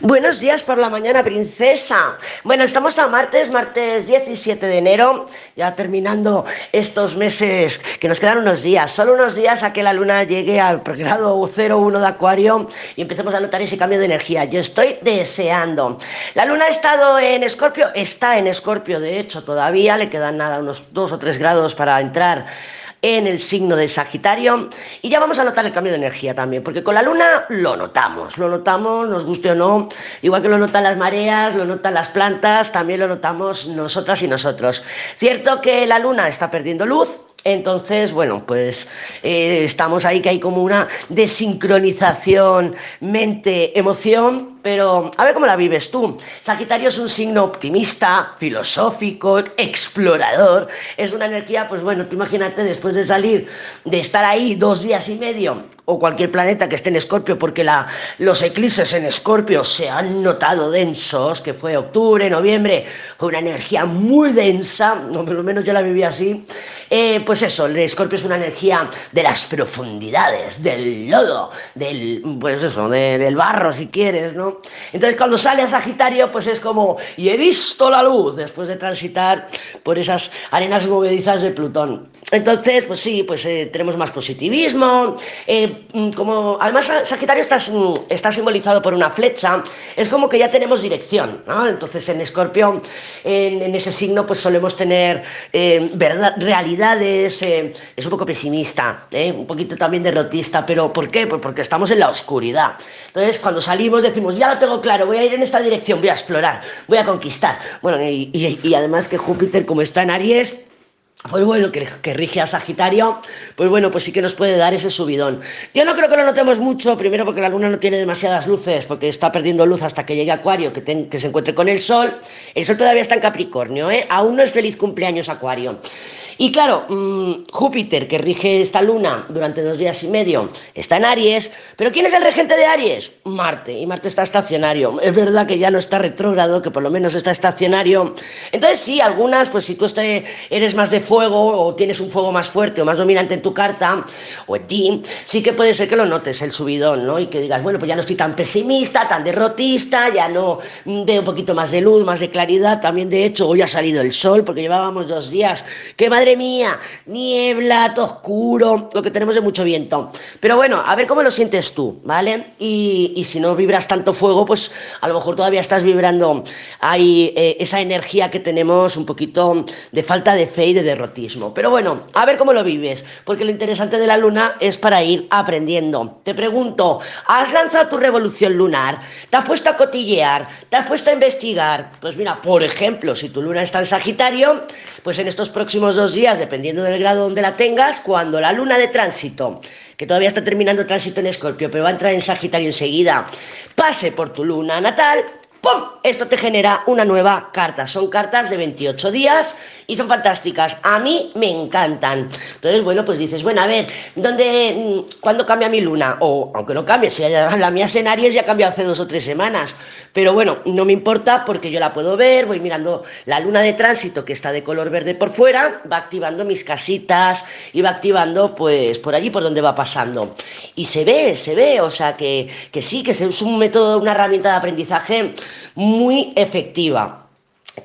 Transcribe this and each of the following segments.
Buenos días por la mañana, princesa. Bueno, estamos a martes, martes 17 de enero, ya terminando estos meses que nos quedan unos días, solo unos días a que la luna llegue al grado 01 de Acuario y empecemos a notar ese cambio de energía. Yo estoy deseando. La luna ha estado en Escorpio, está en Escorpio, de hecho, todavía le quedan nada, unos dos o tres grados para entrar en el signo de Sagitario. Y ya vamos a notar el cambio de energía también, porque con la luna lo notamos, lo notamos, nos guste o no, igual que lo notan las mareas, lo notan las plantas, también lo notamos nosotras y nosotros. Cierto que la luna está perdiendo luz, entonces, bueno, pues eh, estamos ahí que hay como una desincronización mente-emoción, pero a ver cómo la vives tú. Sagitario es un signo optimista, filosófico, explorador, es una energía, pues bueno, tú imagínate después de salir, de estar ahí dos días y medio o cualquier planeta que esté en Escorpio, porque la, los eclipses en Escorpio se han notado densos, que fue octubre, noviembre, fue una energía muy densa, o por lo menos yo la viví así. Eh, pues eso, el Escorpio es una energía de las profundidades, del lodo, del, pues eso, del barro si quieres, ¿no? Entonces cuando sale a Sagitario, pues es como, y he visto la luz después de transitar por esas arenas movedizas de Plutón. Entonces, pues sí, pues eh, tenemos más positivismo, eh, Mm, como además Sagitario está, está, simbolizado por una flecha, es como que ya tenemos dirección, ¿no? Entonces en Escorpio, en, ese signo, pues solemos tener eh, verdad, realidades, es un poco pesimista, un poquito también derrotista, pero ¿por qué? Pues porque estamos en la oscuridad. Entonces cuando salimos decimos, ya lo tengo claro, voy a ir en esta dirección, voy a explorar, voy a conquistar. Bueno, y además que Júpiter, como está en Aries, pues bueno, que, rige a Sagitario, pues bueno, pues sí que nos puede dar ese subidón. Yo no creo que lo notemos mucho, primero porque la luna no tiene demasiadas luces, porque está perdiendo luz hasta que llegue Acuario, que, que se encuentre con el Sol. El Sol todavía está en Capricornio, ¿eh? Aún no es feliz cumpleaños Acuario. Y claro, mm, Júpiter, que rige esta luna durante dos días y medio, está en Aries, pero ¿quién es el regente de Aries? Marte, y Marte está estacionario. Es verdad que ya no está retrógrado, que por lo menos está estacionario. Entonces sí, algunas, pues si tú este, eres más de fuego o tienes un fuego más fuerte o más dominante en tu carta o en ti, sí que puede ser que lo notes el subidón, ¿no? Y que digas, bueno, pues ya no estoy tan pesimista, tan derrotista, ya no veo un poquito más de luz, más de claridad. También, de hecho, hoy ha salido el sol porque llevábamos dos días. ¡Qué madre mía, niebla, todo oscuro, lo que tenemos es mucho viento. Pero bueno, a ver cómo lo sientes tú, ¿vale? Y, si no vibras tanto fuego, pues a lo mejor todavía estás vibrando ahí eh, esa energía que tenemos un poquito de falta de fe y de derrotismo. Pero bueno, a ver cómo lo vives, porque lo interesante de la luna es para ir aprendiendo. Te pregunto, ¿has lanzado tu revolución lunar? ¿Te has puesto a cotillear? ¿Te has puesto a investigar? Pues mira, por ejemplo, si tu luna está en Sagitario, pues en estos próximos dos días, dependiendo del grado donde la tengas, cuando la luna de tránsito, que todavía está terminando tránsito en Escorpio, pero va a entrar en Sagitario enseguida, pase por tu luna natal, ¡pum! Esto te genera una nueva carta. Son cartas de 28 días y son fantásticas. A mí me encantan. Entonces, bueno, pues dices, bueno, a ver, ¿dónde, mm, cuándo cambia mi luna? O, aunque no cambie, si la mía es en Aries ya cambiado hace dos o tres semanas. Pero bueno, no me importa porque yo la puedo ver, voy mirando la luna de tránsito que está de color verde por fuera, va activando mis casitas y va activando pues por allí por donde va pasando. Y se ve, se ve, o sea que, que sí, que es un método, una herramienta de aprendizaje muy efectiva.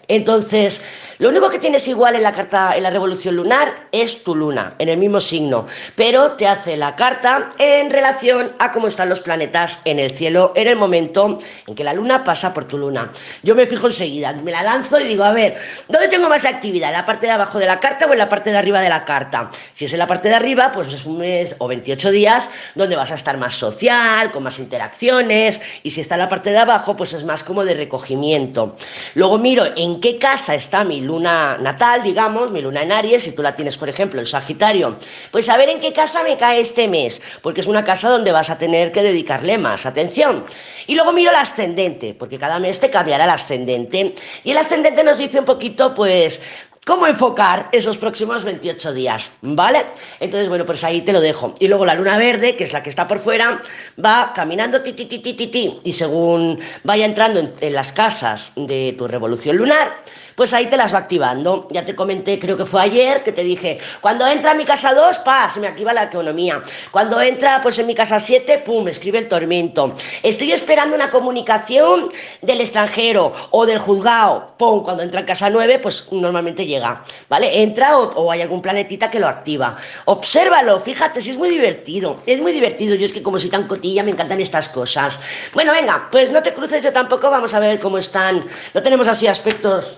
Entonces, lo único que tienes igual en la carta, en la revolución lunar, es tu luna, en el mismo signo, pero te hace la carta en relación a cómo están los planetas en el cielo en el momento en que la luna pasa por tu luna. Yo me fijo enseguida, me la lanzo y digo, a ver, ¿dónde tengo más actividad? ¿En la parte de abajo de la carta o en la parte de arriba de la carta? Si es en la parte de arriba, pues es un mes o 28 días donde vas a estar más social, con más interacciones, y si está en la parte de abajo, pues es más como de recogimiento. Luego miro en qué casa está mi luna natal, digamos, mi luna en Aries, si tú la tienes, por ejemplo, en Sagitario, pues a ver en qué casa me cae este mes, porque es una casa donde vas a tener que dedicarle más atención. Y luego miro el ascendente, porque cada mes te cambiará el ascendente. Y el ascendente nos dice un poquito, pues, cómo enfocar esos próximos 28 días, ¿vale? Entonces, bueno, pues ahí te lo dejo. Y luego la luna verde, que es la que está por fuera, va caminando ti, ti, ti, ti, ti, ti y según vaya entrando en, en las casas de tu revolución lunar, pues ahí te las va activando. Ya te comenté, creo que fue ayer, que te dije, cuando entra en mi casa 2, pa, se me activa la economía. Cuando entra pues en mi casa 7, pum, escribe el tormento. Estoy esperando una comunicación del extranjero o del juzgado, pum, cuando entra en casa 9, pues normalmente llega, ¿vale? Entra o, o hay algún planetita que lo activa. Obsérvalo, fíjate, si es muy divertido, es muy divertido. Yo es que como soy tan cotilla, me encantan estas cosas. Bueno, venga, pues no te cruces yo tampoco, vamos a ver cómo están. No tenemos así aspectos.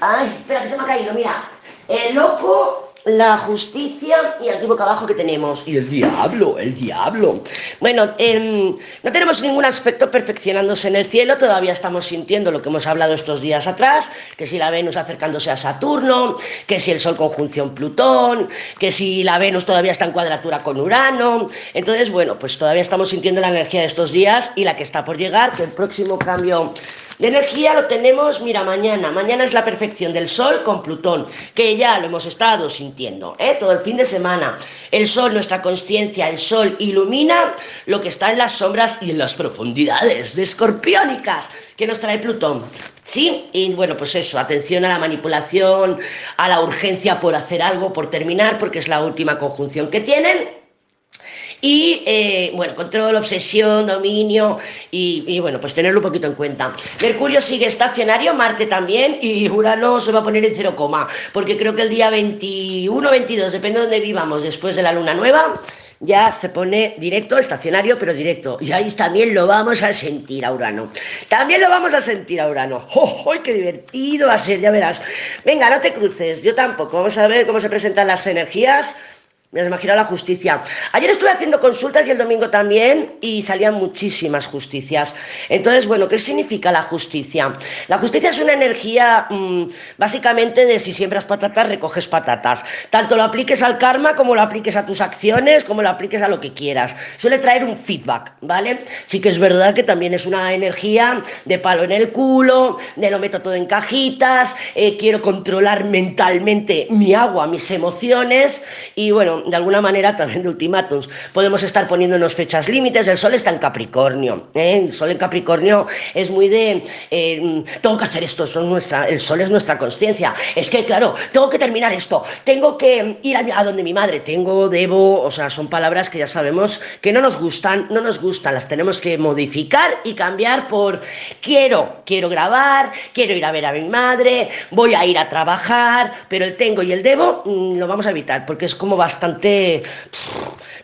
Ay, espera, que se me ha caído, mira. El loco la justicia y aquí boca abajo que tenemos. Y el diablo, el diablo. Bueno, em, no tenemos ningún aspecto perfeccionándose en el cielo, todavía estamos sintiendo lo que hemos hablado estos días atrás, que si la Venus acercándose a Saturno, que si el Sol conjunción Plutón, que si la Venus todavía está en cuadratura con Urano. Entonces, bueno, pues todavía estamos sintiendo la energía de estos días y la que está por llegar, que el próximo cambio de energía lo tenemos, mira, mañana. Mañana es la perfección del Sol con Plutón, que ya lo hemos estado sintiendo, ¿eh? todo el fin de semana. El Sol, nuestra conciencia, el Sol ilumina lo que está en las sombras y en las profundidades de escorpiónicas que nos trae Plutón. Sí, y bueno, pues eso, atención a la manipulación, a la urgencia por hacer algo, por terminar, porque es la última conjunción que tienen y eh, bueno, control, obsesión, dominio y, bueno, pues tenerlo un poquito en cuenta. Mercurio sigue estacionario, Marte también y Urano se va a poner en cero coma, porque creo que el día 21, 22, depende de donde vivamos después de la luna nueva, ya se pone directo, estacionario, pero directo. Y ahí también lo vamos a sentir a Urano. También lo vamos a sentir a Urano. ¡Oh, qué divertido va a ser! Ya verás. Venga, no te cruces, yo tampoco. Vamos a ver cómo se presentan las energías me has imaginado la justicia. Ayer estuve haciendo consultas y el domingo también y salían muchísimas justicias. Entonces, bueno, ¿qué significa la justicia? La justicia es una energía mm, básicamente de si siembras patatas, recoges patatas. Tanto lo apliques al karma como lo apliques a tus acciones, como lo apliques a lo que quieras. Suele traer un feedback, ¿vale? Sí que es verdad que también es una energía de palo en el culo, de lo meto todo en cajitas, eh, quiero controlar mentalmente mi agua, mis emociones y bueno, de alguna manera también de ultimátumos. Podemos estar poniéndonos fechas límites, el Sol está en Capricornio, ¿eh? el Sol en Capricornio es muy de, eh, tengo que hacer esto, es nuestra, el Sol es nuestra conciencia, es que claro, tengo que terminar esto, tengo que ir a, a, donde mi madre, tengo, debo, o sea, son palabras que ya sabemos que no nos gustan, no nos gustan, las tenemos que modificar y cambiar por quiero, quiero grabar, quiero ir a ver a mi madre, voy a ir a trabajar, pero el tengo y el debo mm, lo vamos a evitar porque es como bastante bastante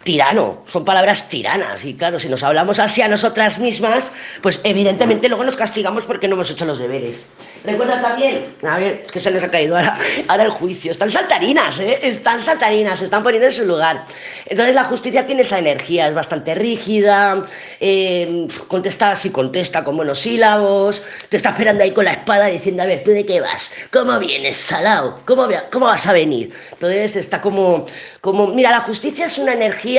tirano, son palabras tiranas. Y claro, si nos hablamos así a nosotras mismas, pues evidentemente luego nos castigamos porque no hemos hecho los deberes. Recuerda también, a ver, que se les ha caído ahora, ahora el juicio. Están saltarinas, ¿eh? Están saltarinas, se están poniendo en su lugar. Entonces la justicia tiene esa energía, es bastante rígida, eh, contesta así, contesta con monosílabos, te está esperando ahí con la espada diciendo, a ver, ¿tú de qué vas? ¿Cómo vienes, salado? ¿Cómo, cómo vas a venir? Entonces está como, como, mira, la justicia es una energía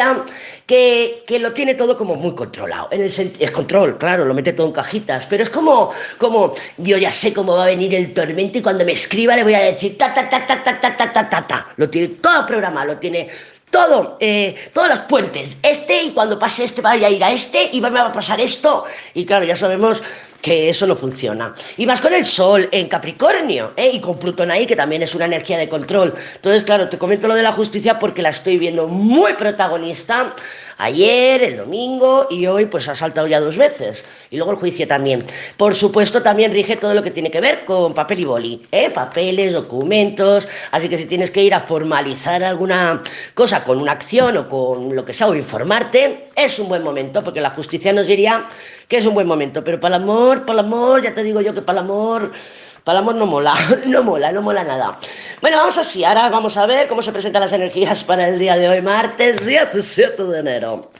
que, que, lo tiene todo como muy controlado. En el es control, claro, lo mete todo en cajitas, pero es como, como yo ya sé cómo va a venir el tormento y cuando me escriba le voy a decir ta ta ta ta ta ta ta ta ta ta. Lo tiene todo programado, lo tiene todo, eh, todos los puentes. Este y cuando pase este vaya a ir a este y va a pasar esto. Y claro, ya sabemos que eso no funciona. Y más con el Sol en Capricornio, ¿eh? y con Plutón ahí, que también es una energía de control. Entonces, claro, te comento lo de la justicia porque la estoy viendo muy protagonista ayer, el domingo y hoy pues ha saltado ya dos veces. Y luego el juicio también. Por supuesto también rige todo lo que tiene que ver con papel y boli, ¿eh? papeles, documentos. Así que si tienes que ir a formalizar alguna cosa con una acción o con lo que sea o informarte, es un buen momento porque la justicia nos diría que es un buen momento. Pero para el amor, para el amor, ya te digo yo que para el amor para el amor no mola, no mola, no mola nada. Bueno, vamos así, ahora vamos a ver cómo se presentan las energías para el día de hoy, martes 17 de enero.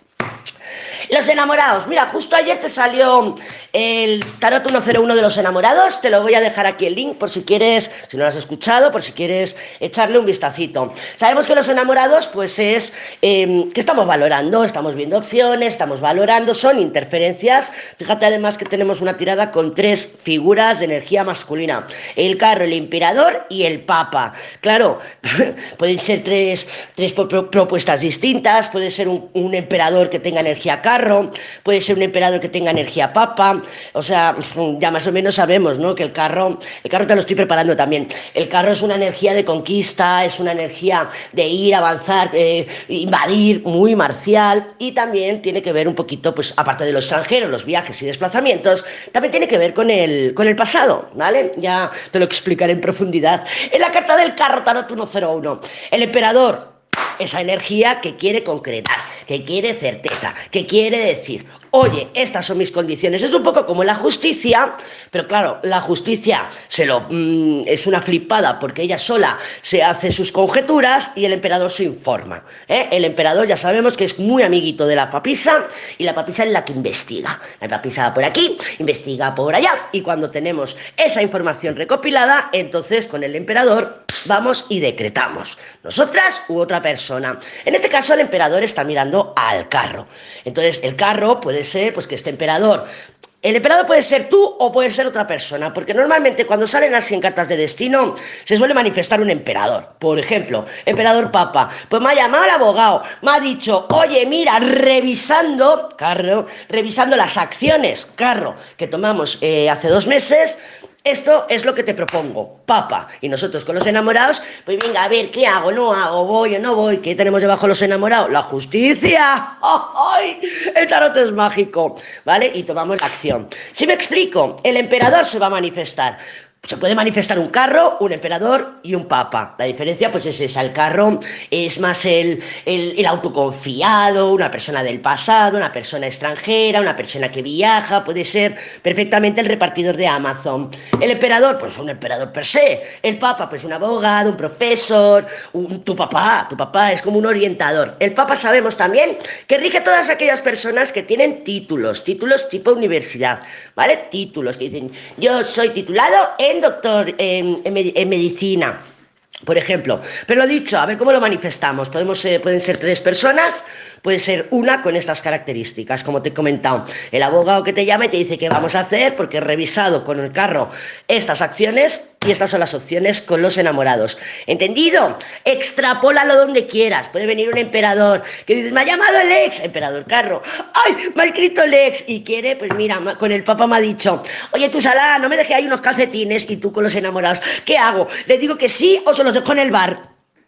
Los enamorados. Mira, justo ayer te salió el Tarot 101 de los enamorados. Te lo voy a dejar aquí el link por si quieres, si no lo has escuchado, por si quieres echarle un vistacito. Sabemos que los enamorados, pues es em, que estamos valorando, estamos viendo opciones, estamos valorando, son interferencias. Fíjate además que tenemos una tirada con tres figuras de energía masculina: el carro, el emperador y el papa. Claro, pueden ser tres, tres propuestas distintas. Puede ser un, emperador que tenga energía carro, puede ser un emperador que tenga energía papa, o sea, ya más o menos sabemos, ¿no? Que el carro, el carro te lo estoy preparando también, el carro es una energía de conquista, es una energía de ir, avanzar, eh, invadir, muy marcial y también tiene que ver un poquito, pues aparte de lo extranjero, los viajes y desplazamientos, también tiene que ver con el, con el pasado, ¿vale? Ya te lo explicaré en profundidad. En la carta del carro Tarot 101, el emperador, esa energía que quiere concretar, que quiere certeza, que quiere decir, oye, estas son mis condiciones. Es un poco como la justicia, pero claro, la justicia se lo, mm, es una flipada porque ella sola se hace sus conjeturas y el emperador se informa. ¿eh? El emperador ya sabemos que es muy amiguito de la papisa y la papisa es la que investiga. La papisa va por aquí, investiga por allá y cuando tenemos esa información recopilada, entonces con el emperador vamos y decretamos. Nosotras u otra persona. En este caso el emperador está mirando al carro. Entonces el carro puede ser pues que este emperador el emperador puede ser tú o puede ser otra persona, porque normalmente cuando salen así en cartas de destino se suele manifestar un emperador. Por ejemplo, emperador papa, pues me ha llamado el abogado, me ha dicho, oye, mira, revisando, carro, revisando las acciones, carro, que tomamos eh, hace dos meses, esto es lo que te propongo, papa. Y nosotros con los enamorados, pues venga, a ver, ¿qué hago? ¿No hago? ¿Voy o no voy? ¿Qué tenemos debajo los enamorados? La justicia. ¡Ay! El tarot es mágico, ¿vale? Y tomamos la acción. Si me explico, el emperador se va a manifestar se puede manifestar un carro, un emperador y un papa. La diferencia pues es esa, el carro es más el, el, autoconfiado, una persona del pasado, una persona extranjera, una persona que viaja, puede ser perfectamente el repartidor de Amazon. El emperador, pues un emperador per se. El papa, pues un abogado, un profesor, un, tu papá, tu papá es como un orientador. El papa sabemos también que rige a todas aquellas personas que tienen títulos, títulos tipo universidad, ¿vale? Títulos que dicen, yo soy titulado en doctor en, medicina, por ejemplo. Pero lo dicho, a ver cómo lo manifestamos. Podemos, pueden ser tres personas, puede ser una con estas características, como te he comentado. El abogado que te llama te dice qué vamos a hacer porque he revisado con el carro estas acciones y estas son las opciones con los enamorados. ¿Entendido? Extrapólalo donde quieras. Puede venir un emperador que dice, me ha llamado el ex, emperador carro. ¡Ay! Me ha escrito el ex. Y quiere, pues mira, con el papá me ha dicho, oye, tú salá, no me dejes ahí unos calcetines y tú con los enamorados. ¿Qué hago? ¿Le digo que sí o se los dejo en el bar?